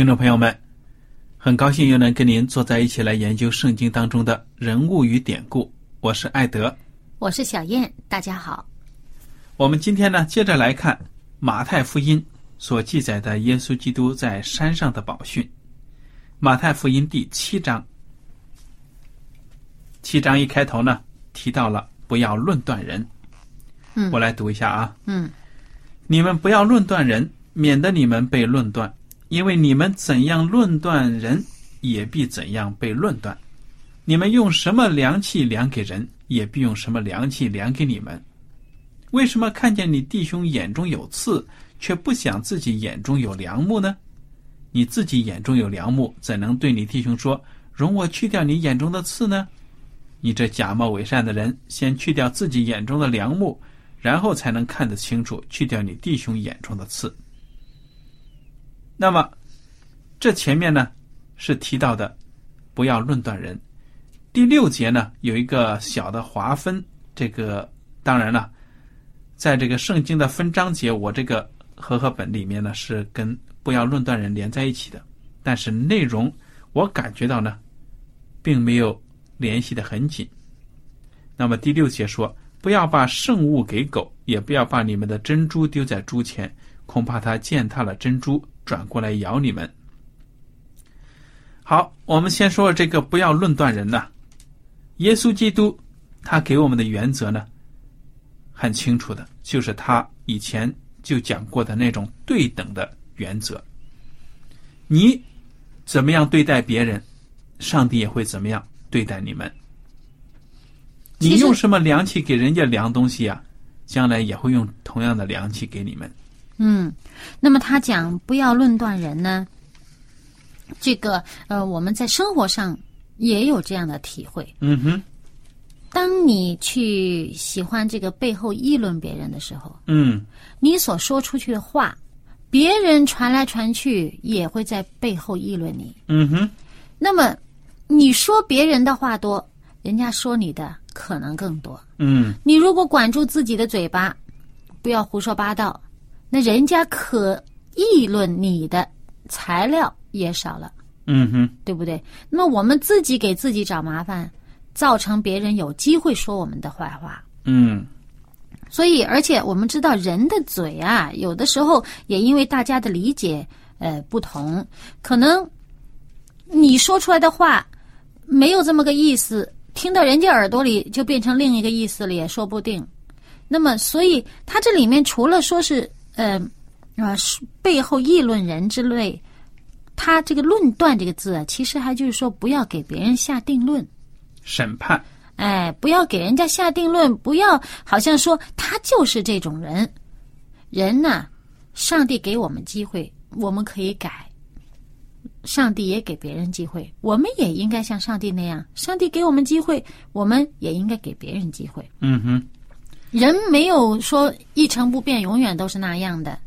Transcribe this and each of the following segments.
听众朋友们，很高兴又能跟您坐在一起来研究圣经当中的人物与典故。我是艾德，我是小燕，大家好。我们今天呢，接着来看马太福音所记载的耶稣基督在山上的宝训。马太福音第七章，七章一开头呢，提到了不要论断人。嗯我来读一下啊。嗯你们不要论断人，免得你们被论断。因为你们怎样论断人，也必怎样被论断。你们用什么量器量给人，也必用什么量器量给你们。为什么看见你弟兄眼中有刺，却不想自己眼中有梁木呢？你自己眼中有梁木，怎能对你弟兄说：“容我去掉你眼中的刺呢？”你这假冒伪善的人，先去掉自己眼中的梁木，然后才能看得清楚，去掉你弟兄眼中的刺。那么，这前面呢是提到的，不要论断人。第六节呢有一个小的划分，这个当然了，在这个圣经的分章节，我这个和合本里面呢是跟不要论断人连在一起的，但是内容我感觉到呢，并没有联系的很紧。那么第六节说，不要把圣物给狗，也不要把你们的珍珠丢在猪前，恐怕它践踏了珍珠。转过来咬你们。好，我们先说这个不要论断人呐。耶稣基督他给我们的原则呢，很清楚的，就是他以前就讲过的那种对等的原则。你怎么样对待别人，上帝也会怎么样对待你们。你用什么量器给人家量东西啊，将来也会用同样的量器给你们。嗯，那么他讲不要论断人呢，这个呃，我们在生活上也有这样的体会。嗯哼，当你去喜欢这个背后议论别人的时候，嗯，你所说出去的话，别人传来传去也会在背后议论你。嗯哼，那么你说别人的话多，人家说你的可能更多。嗯你如果管住自己的嘴巴，不要胡说八道。那人家可议论你的材料也少了，嗯哼，对不对？那么我们自己给自己找麻烦，造成别人有机会说我们的坏话。嗯所以，而且我们知道人的嘴啊，有的时候也因为大家的理解呃不同，可能你说出来的话没有这么个意思，听到人家耳朵里就变成另一个意思了，也说不定。那么，所以它这里面除了说是呃啊背后议论人之类，他这个“论断”这个字啊，其实还就是说不要给别人下定论。审判，哎，不要给人家下定论，不要好像说他就是这种人。人呢，上帝给我们机会，我们可以改。上帝也给别人机会，我们也应该像上帝那样，上帝给我们机会，我们也应该给别人机会。嗯哼，人没有说一成不变，永远都是那样的。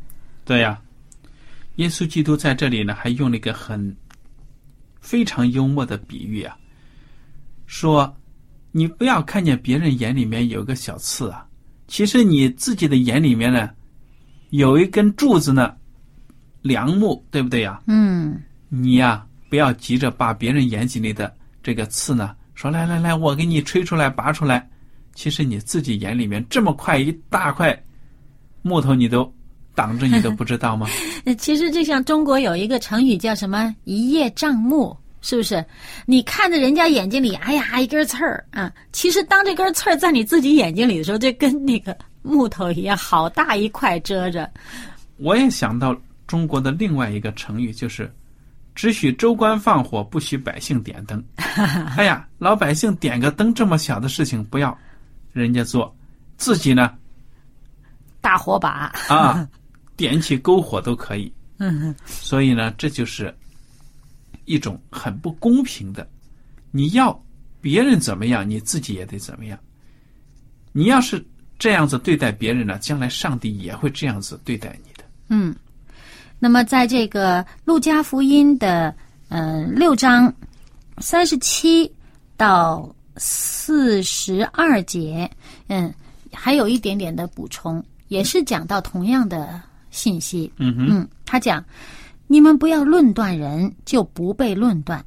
对呀。耶稣基督在这里呢，还用了一个很非常幽默的比喻啊，说你不要看见别人眼里面有个小刺啊，其实你自己的眼里面呢，有一根柱子呢，梁木，对不对呀？嗯，你呀，不要急着把别人眼睛里的这个刺呢，说来来来，我给你吹出来、拔出来。其实你自己眼里面这么快一大块木头，你都挡着，你都不知道吗？其实就像中国有一个成语叫什么“一叶障目”，是不是？你看着人家眼睛里，哎呀，一根刺儿啊，其实当这根刺儿在你自己眼睛里的时候，就跟那个木头一样，好大一块遮着。我也想到中国的另外一个成语，就是“只许州官放火，不许百姓点灯”。哎呀，老百姓点个灯这么小的事情不要，人家做，自己呢大火把啊，点起篝火都可以。嗯，所以呢，这就是一种很不公平的。你要别人怎么样，你自己也得怎么样。你要是这样子对待别人呢，将来上帝也会这样子对待你的。嗯，那么在这个路加福音的呃六章三十七到四十二节，嗯，还有一点点的补充，也是讲到同样的信息。嗯哼，嗯，他讲：你们不要论断人，就不被论断；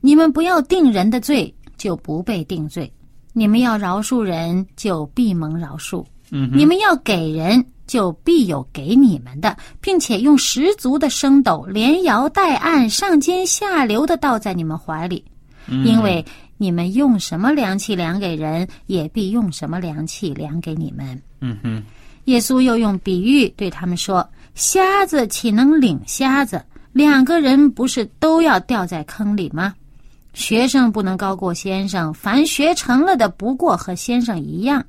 你们不要定人的罪，就不被定罪；你们要饶恕人，就必蒙饶恕；嗯你们要给人，就必有给你们的，并且用十足的升斗，连摇带按，上尖下流的倒在你们怀里，嗯。因为你们用什么量器量给人，也必用什么量器量给你们。嗯哼，耶稣又用比喻对他们说：“瞎子岂能领瞎子？两个人不是都要掉在坑里吗？学生不能高过先生，凡学成了的不过和先生一样。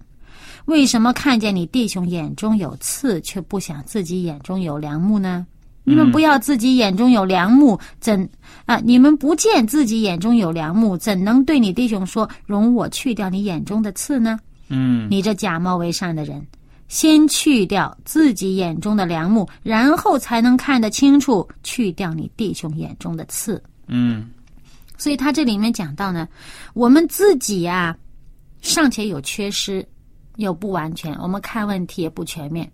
为什么看见你弟兄眼中有刺，却不想自己眼中有梁木呢？你们不要自己眼中有良木，怎啊？你们不见自己眼中有良木，怎能对你弟兄说：容我去掉你眼中的刺呢？嗯你这假冒为善的人，先去掉自己眼中的良木，然后才能看得清楚，去掉你弟兄眼中的刺。嗯所以他这里面讲到呢，我们自己呀、尚且有缺失，有不完全，我们看问题也不全面，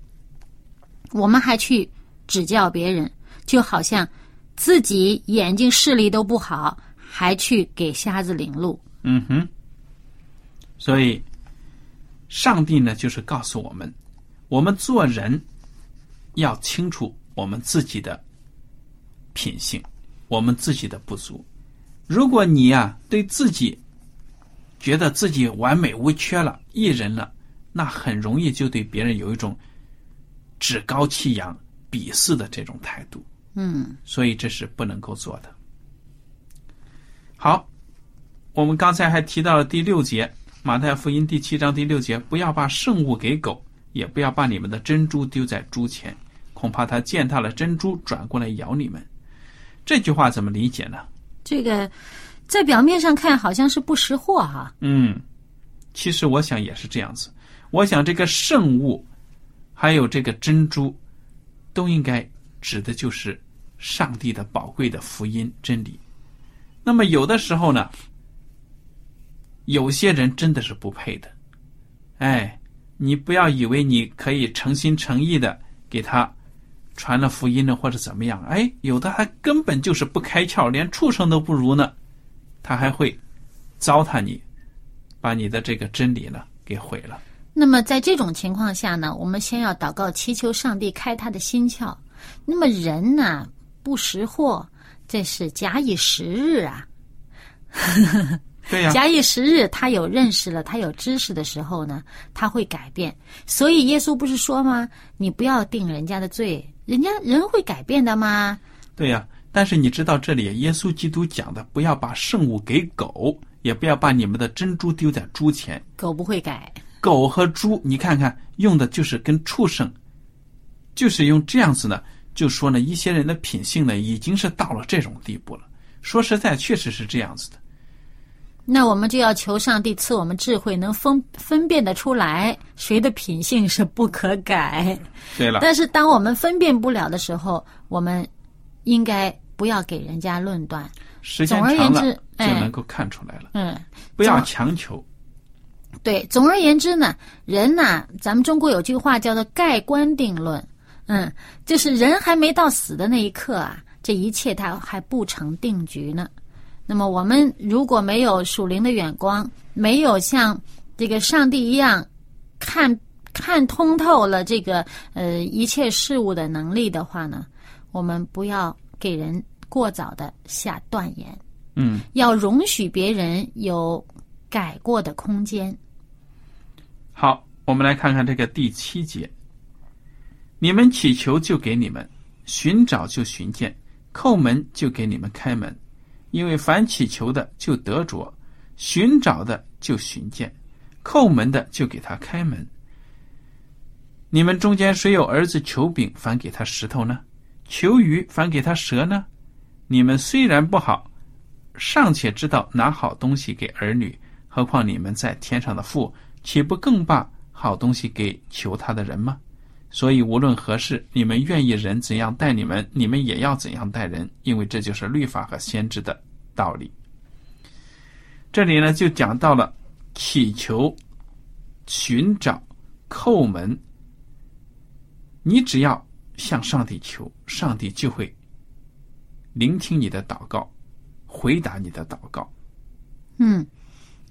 我们还去指教别人，就好像自己眼睛视力都不好，还去给瞎子领路。嗯哼，所以上帝呢，就是告诉我们，我们做人要清楚我们自己的品性，我们自己的不足。如果你呀、对自己觉得自己完美无缺了、一人了，那很容易就对别人有一种趾高气扬、鄙视的这种态度。嗯所以这是不能够做的。好，我们刚才还提到了第六节，马太福音第七章第六节，不要把圣物给狗，也不要把你们的珍珠丢在猪前，恐怕它践踏了珍珠，转过来咬你们。这句话怎么理解呢？这个在表面上看好像是不识货哈、嗯，其实我想也是这样子。我想这个圣物，还有这个珍珠，都应该指的就是上帝的宝贵的福音真理。那么有的时候呢，有些人真的是不配的。哎，你不要以为你可以诚心诚意的给他传了福音呢，或者怎么样。哎，有的还根本就是不开窍，连畜生都不如呢，他还会糟蹋你，把你的这个真理呢给毁了。那么在这种情况下呢，我们先要祷告祈求上帝开他的心窍。那么人呢不识货，这是假以时日啊。对呀、假以时日，他有认识了，他有知识的时候呢，他会改变。所以耶稣不是说吗？你不要定人家的罪，人家人会改变的吗？对呀、但是你知道这里耶稣基督讲的，不要把圣物给狗，也不要把你们的珍珠丢在猪前。狗不会改。狗和猪，你看看用的就是跟畜生，就是用这样子呢就说呢，一些人的品性呢，已经是到了这种地步了。说实在，确实是这样子的。那我们就要求上帝赐我们智慧，能分分辨得出来谁的品性是不可改。对了，但是当我们分辨不了的时候，我们应该不要给人家论断。时间长了就哎能够看出来了，嗯，不要强求。对，总而言之呢，人呐，咱们中国有句话叫做“盖棺定论”，嗯，就是人还没到死的那一刻啊，这一切他还不成定局呢。那么我们如果没有属灵的眼光，没有像这个上帝一样看看通透了这个呃一切事物的能力的话呢，我们不要给人过早的下断言，嗯，要容许别人有改过的空间。好，我们来看看这个第七节：你们祈求就给你们，寻找就寻见，叩门就给你们开门。因为凡祈求的就得着，寻找的就寻见，叩门的就给他开门。你们中间谁有儿子求饼，反给他石头呢？求鱼，反给他蛇呢？你们虽然不好，尚且知道拿好东西给儿女，何况你们在天上的父，岂不更把好东西给求他的人吗？所以无论何事，你们愿意人怎样待你们，你们也要怎样待人，因为这就是律法和先知的道理。这里呢，就讲到了祈求、寻找、叩门。你只要向上帝求，上帝就会聆听你的祷告，回答你的祷告。嗯，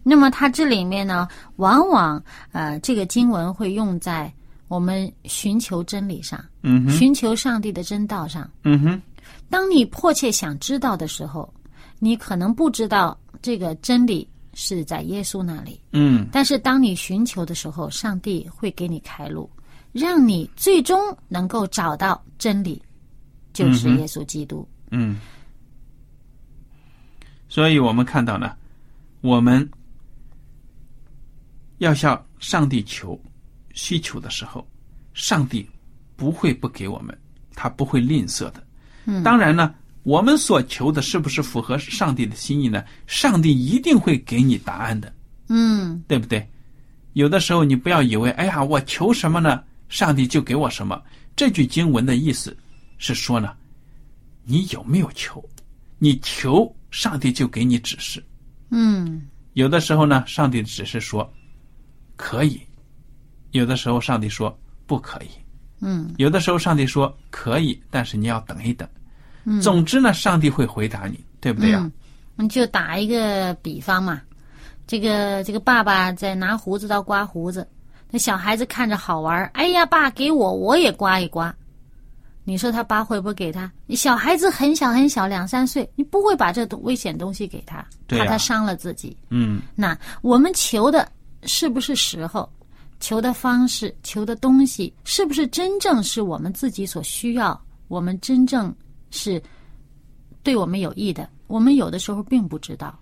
那么它这里面呢，往往呃，这个经文会用在我们寻求真理上，嗯哼，寻求上帝的真道上。嗯哼，当你迫切想知道的时候，你可能不知道这个真理是在耶稣那里，嗯但是当你寻求的时候，上帝会给你开路，让你最终能够找到真理，就是耶稣基督。嗯。所以我们看到呢，我们要向上帝求需求的时候，上帝不会不给我们，他不会吝啬的。嗯当然呢，我们所求的是不是符合上帝的心意呢？上帝一定会给你答案的。嗯对不对？有的时候你不要以为，哎呀，我求什么呢，上帝就给我什么。这句经文的意思是说呢，你有没有求？你求，上帝就给你指示。嗯有的时候呢，上帝只是说可以；有的时候上帝说不可以；嗯。有的时候上帝说可以，但是你要等一等。嗯，总之呢，上帝会回答你，对不对呀、嗯，你就打一个比方嘛，这个这个爸爸在拿胡子刀刮胡子，那小孩子看着好玩，哎呀，爸给我，我也刮一刮。你说他爸会不会给他？你小孩子很小很小，两三岁，你不会把这危险东西给他，怕他伤了自己。嗯。那我们求的是不是时候？求的方式、求的东西，是不是真正是我们自己所需要？我们真正是对我们有益的？我们有的时候并不知道。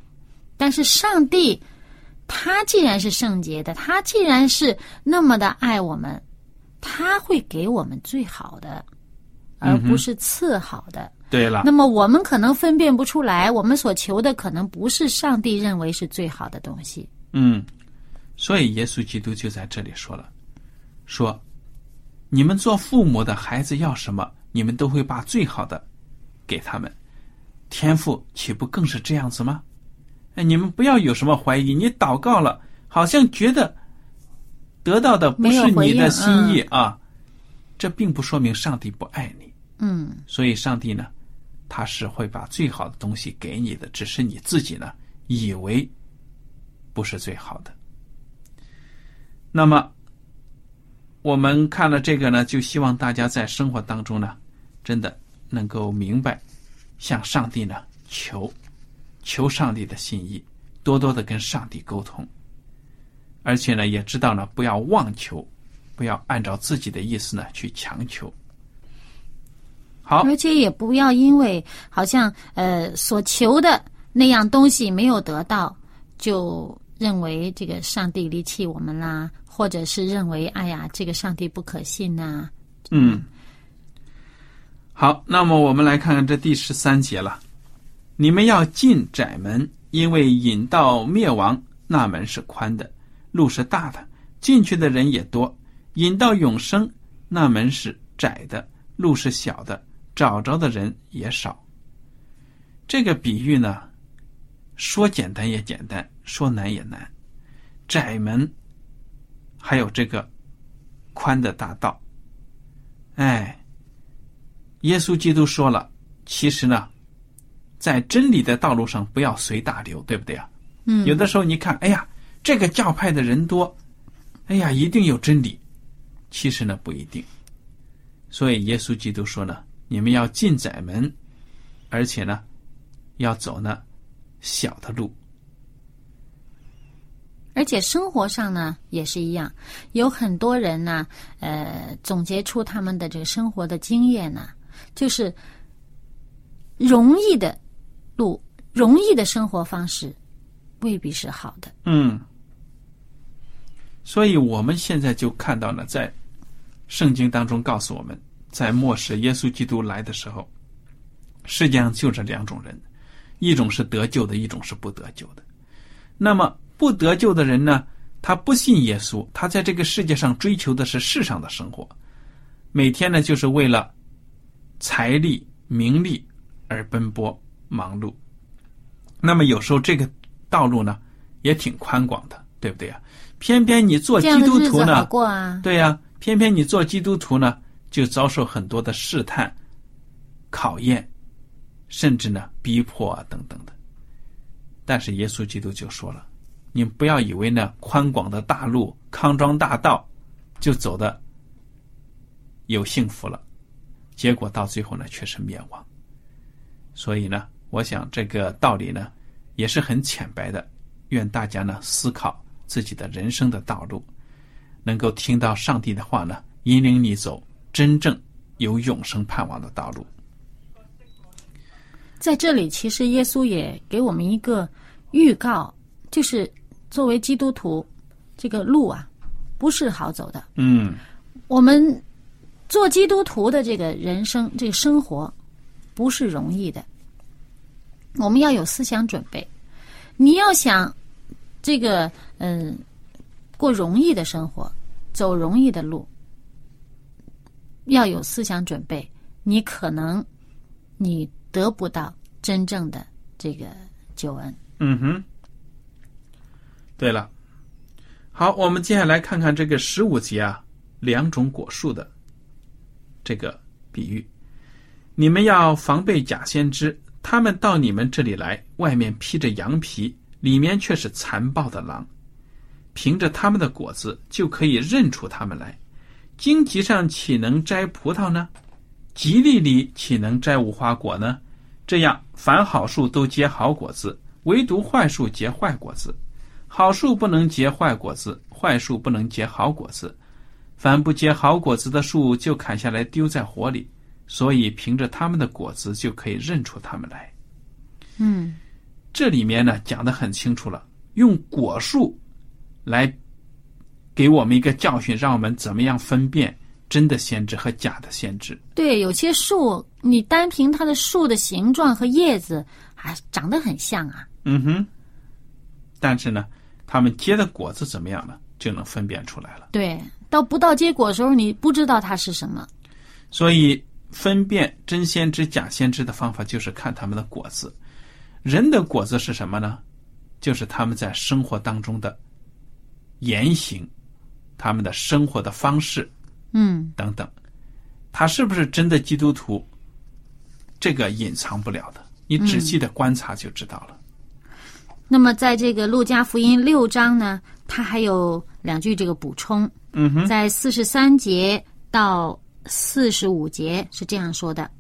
但是上帝，他既然是圣洁的，他既然是那么的爱我们，他会给我们最好的，而不是次好的。对了那，么我们可能分辨不出来，我们所求的可能不是上帝认为是最好的东西。嗯，所以耶稣基督就在这里说了，说你们做父母的孩子要什么，你们都会把最好的给他们。天赋岂不更是这样子吗？哎，你们不要有什么怀疑，你祷告了，好像觉得得到的不是你的心意啊，这并不说明上帝不爱你。嗯所以上帝呢，他是会把最好的东西给你的，只是你自己呢以为不是最好的。那么我们看了这个呢，就希望大家在生活当中呢，真的能够明白，向上帝呢求，求上帝的心意，多多的跟上帝沟通，而且呢，也知道呢，不要妄求，不要按照自己的意思呢去强求。好，而且也不要因为好像呃所求的那样东西没有得到，就认为这个上帝离弃我们啦，或者是认为哎呀这个上帝不可信呐、嗯，好，那么我们来看看这第十三节了。你们要进窄门，因为引到灭亡那门是宽的，路是大的，进去的人也多；引到永生那门是窄的，路是小的，找着的人也少。这个比喻呢，说简单也简单，说难也难。窄门，还有这个宽的大道。哎，耶稣基督说了，其实呢，在真理的道路上不要随大流，对不对啊？嗯，有的时候你看，哎呀，这个教派的人多，哎呀，一定有真理。其实呢，不一定。所以耶稣基督说呢，你们要进窄门，而且呢，要走那小的路。而且生活上呢也是一样，有很多人呢，呃，总结出他们的这个生活的经验呢，就是容易的路、容易的生活方式未必是好的。嗯，所以我们现在就看到了，在圣经当中告诉我们，在末世耶稣基督来的时候，世界上就这两种人，一种是得救的，一种是不得救的。那么不得救的人呢，他不信耶稣，他在这个世界上追求的是世上的生活，每天呢就是为了财力、名利而奔波忙碌。那么有时候这个道路呢也挺宽广的，对不对啊？偏偏你做基督徒呢。对呀、偏偏你做基督徒呢，就遭受很多的试探、考验，甚至呢逼迫啊等等的。但是耶稣基督就说了：“你不要以为呢宽广的大路、康庄大道就走的有幸福了，结果到最后呢却是灭亡。”所以呢，我想这个道理呢也是很浅白的，愿大家呢思考自己的人生的道路。能够听到上帝的话呢，引领你走真正有永生盼望的道路。在这里，其实耶稣也给我们一个预告，就是作为基督徒，这个路啊不是好走的。嗯我们做基督徒的这个人生，这个生活不是容易的。我们要有思想准备。你要想这个嗯过容易的生活，走容易的路，要有思想准备。你可能你得不到真正的这个救恩。嗯哼。对了，好，我们接下来看看这个十五节啊，两种果树的这个比喻。你们要防备假先知，他们到你们这里来，外面披着羊皮，里面却是残暴的狼。凭着他们的果子，就可以认出他们来。荆棘上岂能摘葡萄呢？吉利里岂能摘无花果呢？这样，凡好树都结好果子，唯独坏树结坏果子。好树不能结坏果子，坏树不能结好果子。凡不结好果子的树，就砍下来丢在火里。所以，凭着他们的果子，就可以认出他们来。嗯，这里面呢讲的很清楚了，用果树来给我们一个教训，让我们怎么样分辨真的先知和假的先知。对，有些树你单凭它的树的形状和叶子，还长得很像啊。嗯哼，但是呢，他们结的果子怎么样呢，就能分辨出来了。对，到不到结果的时候，你不知道它是什么。所以，分辨真先知、假先知的方法就是看他们的果子。人的果子是什么呢？就是他们在生活当中的言行，他们的生活的方式嗯，等等。他是不是真的基督徒？这个隐藏不了的，你仔细的观察就知道了。那么在这个路加福音六章呢，它还有两句这个补充，嗯哼，在四十三节到四十五节是这样说的：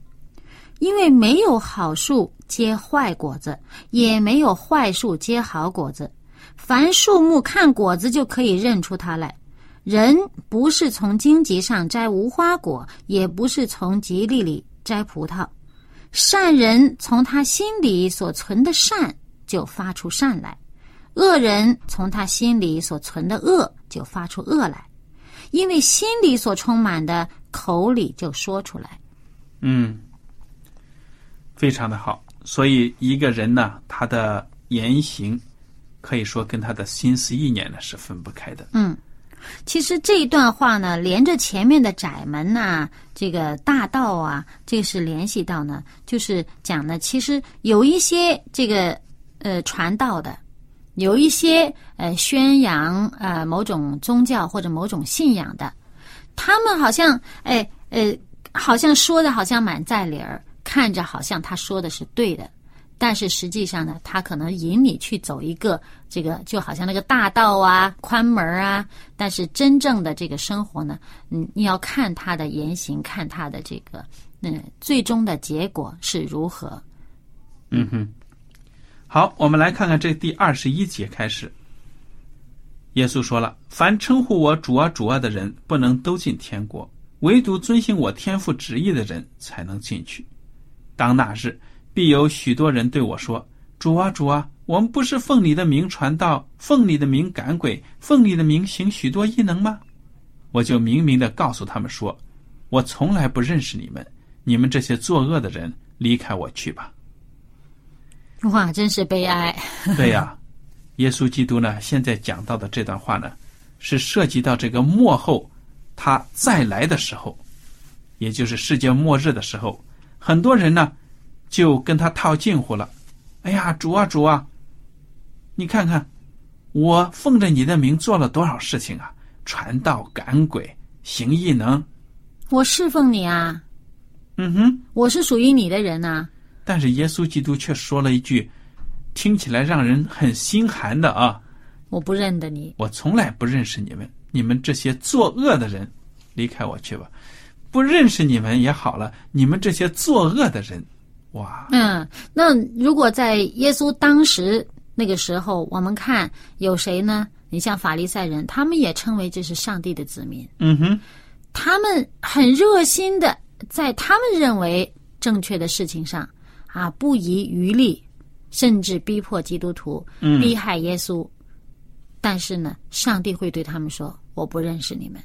因为没有好树结坏果子，也没有坏树结好果子。凡树木看果子就可以认出它来。人不是从荆棘上摘无花果，也不是从吉利里摘葡萄。善人从他心里所存的善就发出善来，恶人从他心里所存的恶就发出恶来。因为心里所充满的，口里就说出来。嗯，非常的好。所以一个人呢，他的言行可以说跟他的心思意念呢是分不开的。嗯，其实这一段话呢，连着前面的窄门呐、这个大道啊，这个是联系到呢，就是讲呢，其实有一些这个呃传道的，有一些呃宣扬呃某种宗教或者某种信仰的，他们好像哎呃，好像说的好像满在理儿，看着好像他说的是对的。但是实际上呢，他可能引你去走一个这个，就好像那个大道啊、宽门啊。但是真正的这个生活呢，嗯，你要看他的言行，看他的这个，嗯，最终的结果是如何。嗯哼，好，我们来看看这第二十一节开始。耶稣说了：“凡称呼我主啊主啊的人，不能都进天国；唯独遵行我天父旨意的人，才能进去。当那日，必有许多人对我说：‘主啊主啊，我们不是奉你的名传道，奉你的名赶鬼，奉你的名行许多异能吗？’我就明明的告诉他们说：‘我从来不认识你们，你们这些作恶的人，离开我去吧。’哇，真是悲哀。对呀、耶稣基督呢，现在讲到的这段话呢，是涉及到这个末后他再来的时候，也就是世界末日的时候，很多人呢就跟他套近乎了。哎呀，主啊主啊，你看看，我奉着你的名做了多少事情啊！传道、赶鬼、行异能，我侍奉你啊，嗯哼。我是属于你的人呐、但是耶稣基督却说了一句，听起来让人很心寒的啊。我不认得你。我从来不认识你们，你们这些作恶的人，离开我去吧。不认识你们也好了，你们这些作恶的人，哇，嗯，那如果在耶稣当时那个时候，我们看有谁呢？你像法利赛人，他们也称为这是上帝的子民，嗯哼，他们很热心的在他们认为正确的事情上啊，不遗余力，甚至逼迫基督徒，嗯逼害耶稣。但是呢，上帝会对他们说：“我不认识你们。”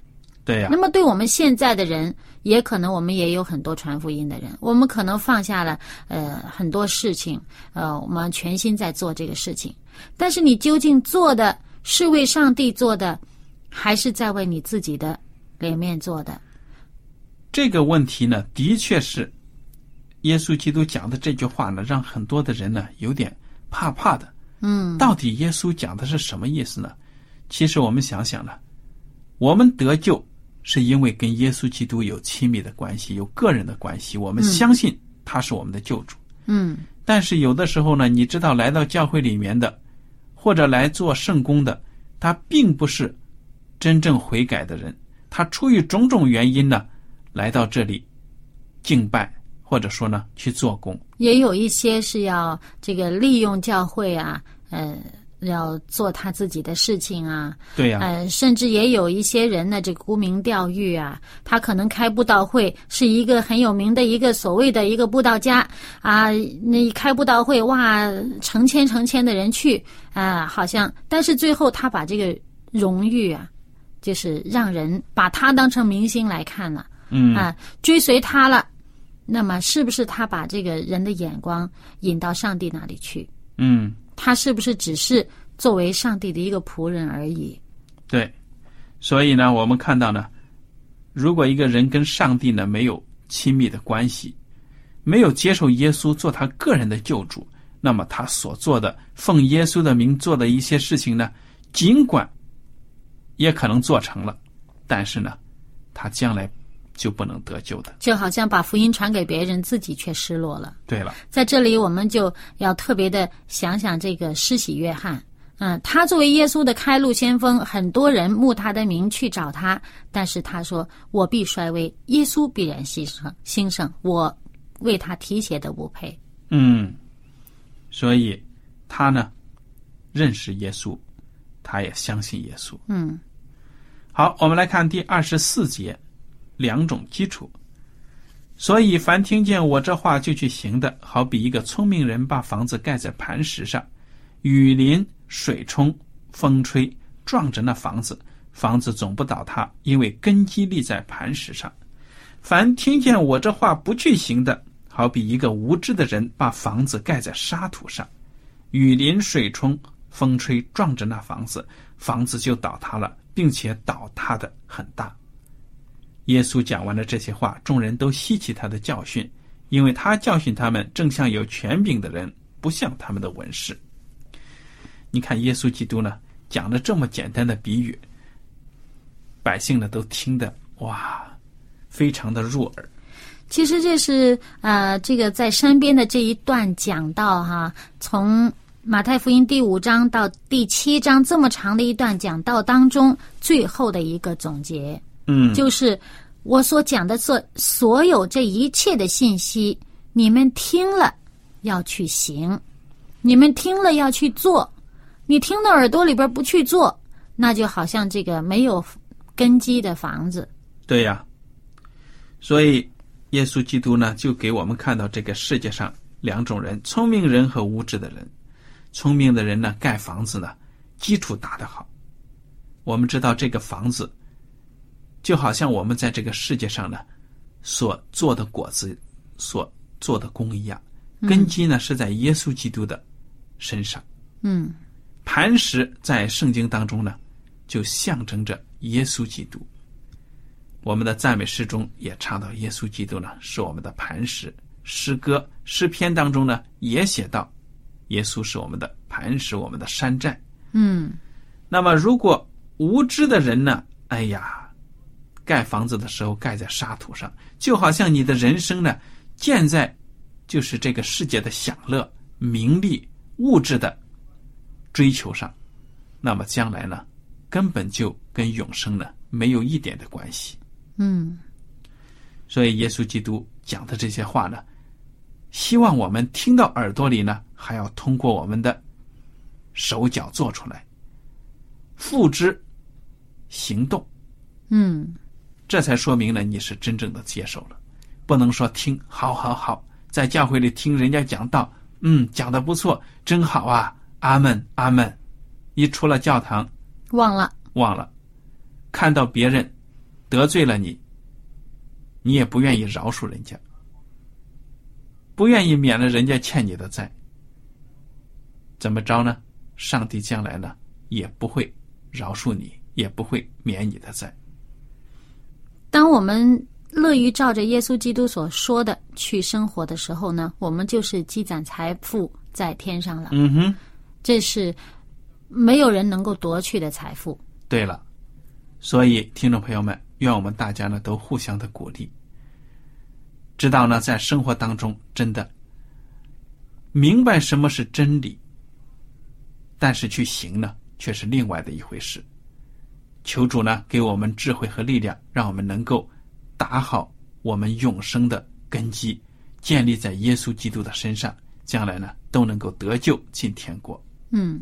对呀、那么，对我们现在的人，也可能我们也有很多传福音的人，我们可能放下了呃很多事情，呃，我们全心在做这个事情。但是你究竟做的是为上帝做的，还是在为你自己的脸面做的？这个问题呢，的确是耶稣基督讲的这句话呢，让很多的人呢有点怕怕的。嗯，到底耶稣讲的是什么意思呢？其实我们想想呢，我们得救是因为跟耶稣基督有亲密的关系，有个人的关系，我们相信他是我们的救主。嗯但是有的时候呢，你知道，来到教会里面的，或者来做圣工的，他并不是真正悔改的人，他出于种种原因呢，来到这里敬拜，或者说呢去做工。也有一些是要这个利用教会啊，呃，要做他自己的事情啊，对呀、呃，甚至也有一些人呢，这个沽名钓誉啊，他可能开布道会是一个很有名的一个所谓的一个布道家啊，那一开布道会哇，成千成千的人去啊，好像，但是最后他把这个荣誉啊，就是让人把他当成明星来看了嗯，啊，追随他了。那么，是不是他把这个人的眼光引到上帝那里去？嗯，他是不是只是作为上帝的一个仆人而已？对。所以呢，我们看到呢，如果一个人跟上帝呢没有亲密的关系，没有接受耶稣做他个人的救主，那么他所做的奉耶稣的名做的一些事情呢，尽管也可能做成了，但是呢，他将来就不能得救的。就好像把福音传给别人，自己却失落了。对了，在这里，我们就要特别的想想这个施洗约翰。嗯，他作为耶稣的开路先锋，很多人慕他的名去找他，但是他说：“我必衰微，耶稣必然牺牲兴盛，我为他提携的不配。嗯，所以他呢认识耶稣，他也相信耶稣。”嗯好，我们来看第二十四节，两种基础。所以，凡听见我这话就去行的，好比一个聪明人把房子盖在磐石上，雨淋、水冲、风吹，撞着那房子，房子总不倒塌，因为根基立在磐石上。凡听见我这话不去行的，好比一个无知的人把房子盖在沙土上，雨淋水冲，风吹撞着那房子，房子就倒塌了，并且倒塌的很大。耶稣讲完了这些话，众人都吸取他的教训，因为他教训他们，正像有权柄的人，不像他们的文士。你看，耶稣基督呢，讲了这么简单的比喻，百姓呢都听得哇，非常的入耳。其实这是呃，这个在山边的这一段讲到哈，从马太福音第五章到第七章这么长的一段讲道当中，最后的一个总结，嗯，就是我所讲的这所有这一切的信息，你们听了要去行，你们听了要去做，你听到耳朵里边不去做，那就好像这个没有根基的房子。对呀，所以。耶稣基督呢，就给我们看到这个世界上两种人：聪明人和无知的人。聪明的人呢，盖房子呢，基础打得好。我们知道这个房子，就好像我们在这个世界上呢，所做的果子，所做的功一样。根基呢是在耶稣基督的身上。嗯，磐石在圣经当中呢，就象征着耶稣基督。我们的赞美诗中也唱到耶稣基督呢是我们的磐石。诗歌诗篇当中呢也写到，耶稣是我们的磐石，我们的山寨。嗯，那么如果无知的人呢，哎呀，盖房子的时候盖在沙土上，就好像你的人生呢建在就是这个世界的享乐、名利、物质的追求上，那么将来呢根本就跟永生呢没有一点的关系。嗯，所以耶稣基督讲的这些话呢，希望我们听到耳朵里呢，还要通过我们的手脚做出来，付之行动。嗯，这才说明了你是真正的接受了，不能说听，好好好，在教会里听人家讲道，嗯，讲的不错，真好啊，阿门阿门，一出了教堂，忘了忘了，看到别人。得罪了你，你也不愿意饶恕人家，不愿意免了人家欠你的债，怎么着呢？上帝将来呢也不会饶恕你，也不会免你的债。当我们乐于照着耶稣基督所说的去生活的时候呢，我们就是积攒财富在天上了。嗯哼，这是没有人能够夺去的财富。对了，所以听众朋友们。愿我们大家呢都互相的鼓励，知道呢在生活当中真的明白什么是真理，但是去行呢却是另外的一回事。求主呢给我们智慧和力量，让我们能够打好我们永生的根基，建立在耶稣基督的身上，将来呢都能够得救进天国。嗯。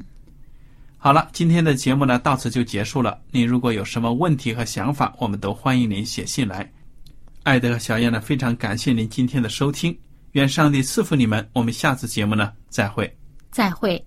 好了，今天的节目呢到此就结束了。您如果有什么问题和想法，我们都欢迎您写信来。艾德和小燕呢非常感谢您今天的收听，愿上帝赐福你们。我们下次节目呢再会。再会。